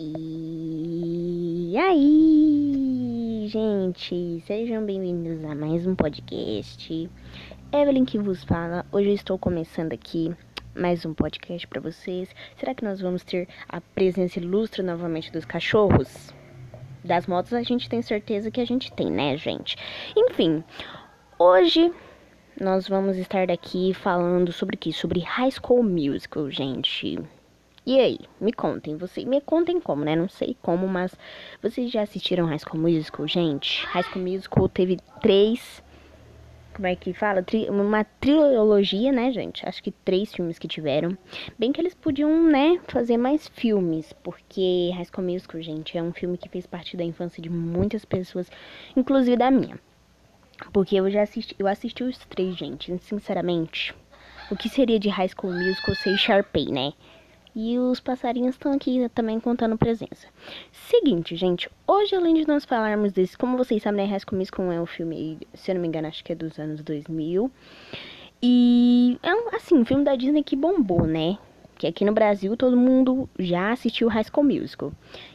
E aí, gente, sejam bem-vindos a mais um podcast. Evelyn que vos fala. Hoje eu estou começando aqui mais um podcast para vocês. Será que nós vamos ter a presença ilustre novamente dos cachorros? Das motos a gente tem certeza que a gente tem, né, gente? Enfim, hoje nós vamos estar daqui falando sobre o que? Sobre High School Musical, gente. E aí, me contem, vocês me contem como, né? Não sei como, mas vocês já assistiram High School Musical, gente? High School Musical teve três, como é que fala? Tri, uma trilogia, né, gente? Acho que três filmes que tiveram. Bem que eles podiam, né, fazer mais filmes, porque High School Musical, gente, é um filme que fez parte da infância de muitas pessoas, inclusive da minha. Porque eu já assisti, eu assisti os três, gente, sinceramente. O que seria de High School Musical sem Sharpay, né? E os passarinhos estão aqui também contando presença. Seguinte, gente. Hoje, além de nós falarmos desse... Como vocês sabem, né? School Musical é um filme... Se eu não me engano, acho que é dos anos 2000. E... É um, assim, um filme da Disney que bombou, né? Que aqui no Brasil todo mundo já assistiu High School Musical.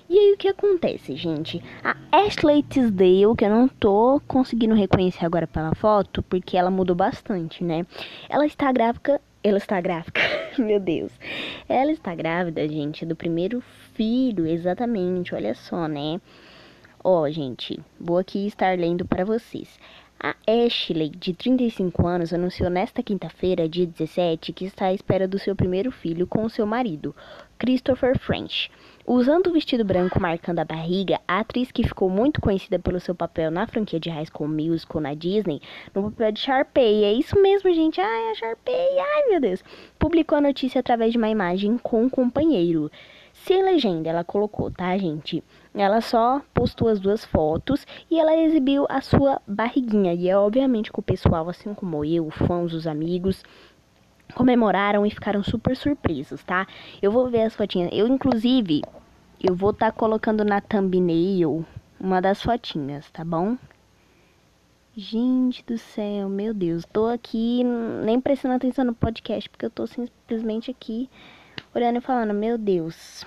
E aí o que acontece, gente? A Ashley Tisdale, que eu não tô conseguindo reconhecer agora pela foto, porque ela mudou bastante, né? Ela está grávida ela está grávida. Meu Deus. Ela está grávida, gente, do primeiro filho, exatamente. Olha só, né? Ó, gente, vou aqui estar lendo para vocês. A Ashley, de 35 anos, anunciou nesta quinta-feira, dia 17, que está à espera do seu primeiro filho com seu marido, Christopher French. Usando o vestido branco marcando a barriga, a atriz que ficou muito conhecida pelo seu papel na franquia de High School Musical na Disney, no papel de Sharpay. É isso mesmo, gente. Ai, a Sharpay. Ai, meu Deus. Publicou a notícia através de uma imagem com um companheiro. Sem legenda, ela colocou, tá, gente? Ela só postou as duas fotos e ela exibiu a sua barriguinha. E é obviamente que o pessoal, assim como eu, fãs, os amigos, comemoraram e ficaram super surpresos, tá? Eu vou ver as fotinhas. Eu, inclusive, eu vou estar tá colocando na thumbnail uma das fotinhas, tá bom? Gente do céu, meu Deus. Tô aqui nem prestando atenção no podcast, porque eu tô simplesmente aqui olhando e falando, meu Deus.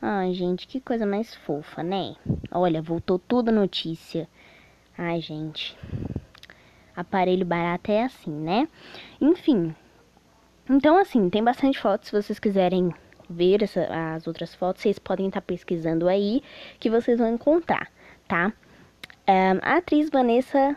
Ai, gente, que coisa mais fofa, né? Olha, voltou tudo notícia. Ai, gente aparelho barato é assim, né? Enfim. Então, assim, tem bastante fotos. Se vocês quiserem ver essa, as outras fotos, vocês podem estar tá pesquisando aí que vocês vão encontrar, tá? Um, a atriz Vanessa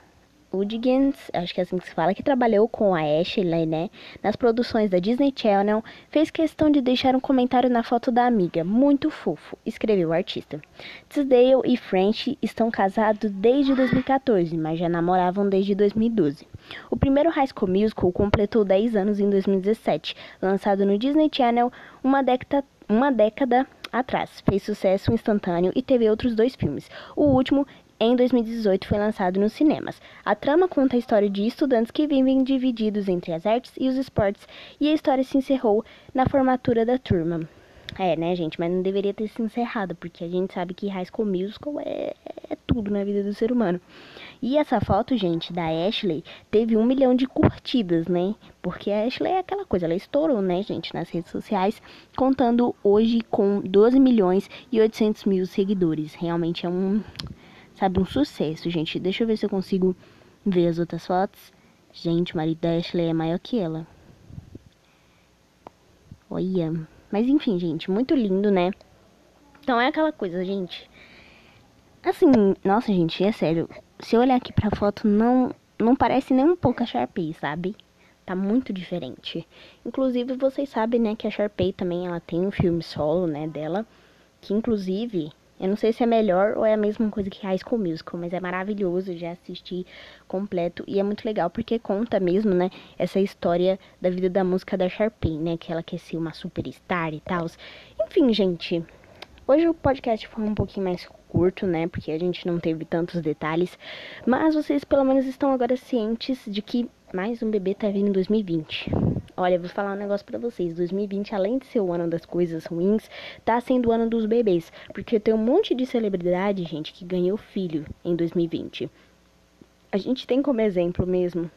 Hudgens, acho que é assim que se fala, que trabalhou com a Ashley, né, nas produções da Disney Channel, fez questão de deixar um comentário na foto da amiga, muito fofo, escreveu o artista. Tisdale e French estão casados desde 2014, mas já namoravam desde 2012. O primeiro High School Musical completou 10 anos em 2017, lançado no Disney Channel uma década, uma década atrás. Fez sucesso instantâneo e teve outros dois filmes. O último em 2018 foi lançado nos cinemas. A trama conta a história de estudantes que vivem divididos entre as artes e os esportes, e a história se encerrou na formatura da turma. É, né, gente? Mas não deveria ter se encerrado, porque a gente sabe que High School Musical é, é tudo na vida do ser humano. E essa foto, gente, da Ashley, teve um milhão de curtidas, né? Porque a Ashley é aquela coisa, ela estourou, né, gente, nas redes sociais, contando hoje com 12 milhões e 800 mil seguidores. Realmente é um sabe, um sucesso, gente. Deixa eu ver se eu consigo ver as outras fotos. Gente, o marido da Ashley é maior que ela. Olha. Mas enfim, gente, muito lindo, né? Então é aquela coisa, gente. Assim, nossa, gente, é sério. Se eu olhar aqui pra foto, não, não parece nem um pouco a Sharpay, sabe? Tá muito diferente. Inclusive, vocês sabem, né, que a Sharpay também, ela tem um filme solo, né, dela. Que, inclusive, eu não sei se é melhor ou é a mesma coisa que High School Musical, mas é maravilhoso, já assisti completo e é muito legal porque conta mesmo, né, essa história da vida da música da Sharpay, né, que ela quer ser uma superstar e tal. Enfim, gente, hoje o podcast foi um pouquinho mais curto, né, porque a gente não teve tantos detalhes, mas vocês pelo menos estão agora cientes de que mais um bebê tá vindo em 2020. Olha, vou falar um negócio para vocês. 2020, além de ser o ano das coisas ruins, tá sendo o ano dos bebês. Porque tem um monte de celebridade, gente, que ganhou filho em 2020. A gente tem como exemplo mesmo.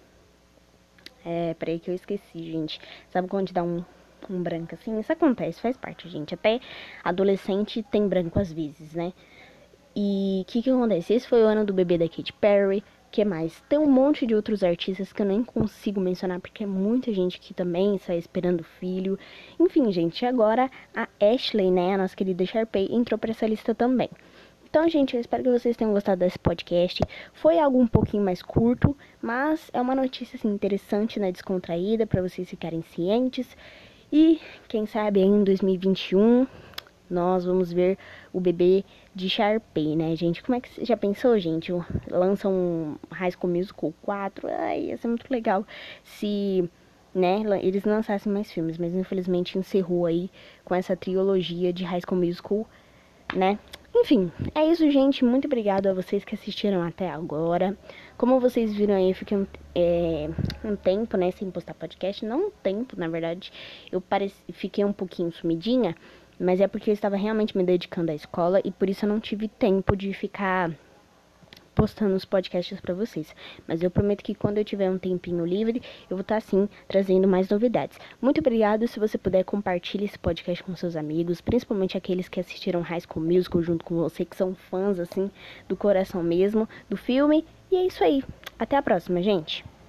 É, peraí que eu esqueci, gente. Sabe quando dá um, um branco assim. Isso acontece, faz parte, gente. Até adolescente tem branco às vezes, né? E o que que acontece? Esse foi o ano do bebê da Katy Perry. Que mais? Tem um monte de outros artistas que eu nem consigo mencionar porque é muita gente que também está esperando filho. Enfim, gente, agora a Ashley, né, a nossa querida Sharpay, entrou para essa lista também. Então, gente, eu espero que vocês tenham gostado desse podcast. Foi algo um pouquinho mais curto, mas é uma notícia assim, interessante, né, descontraída para vocês ficarem cientes. E quem sabe em 2021 nós vamos ver o bebê de Sharpay, né, gente? Como é que já pensou, gente? Lança um High School Musical 4, ai, ia ser muito legal se, né, eles lançassem mais filmes, mas infelizmente encerrou aí com essa trilogia de High School Musical, né? Enfim, é isso, gente. Muito obrigado a vocês que assistiram até agora. Como vocês viram aí, eu fiquei um, é, um tempo, né, sem postar podcast. Não um tempo, na verdade. Eu pareci, fiquei um pouquinho sumidinha. Mas é porque eu estava realmente me dedicando à escola e por isso eu não tive tempo de ficar postando os podcasts para vocês. Mas eu prometo que quando eu tiver um tempinho livre, eu vou estar tá, sim trazendo mais novidades. Muito obrigado. Se você puder compartilhe esse podcast com seus amigos, principalmente aqueles que assistiram High School Musical junto com você, que são fãs assim do coração mesmo do filme. E é isso aí. Até a próxima, gente.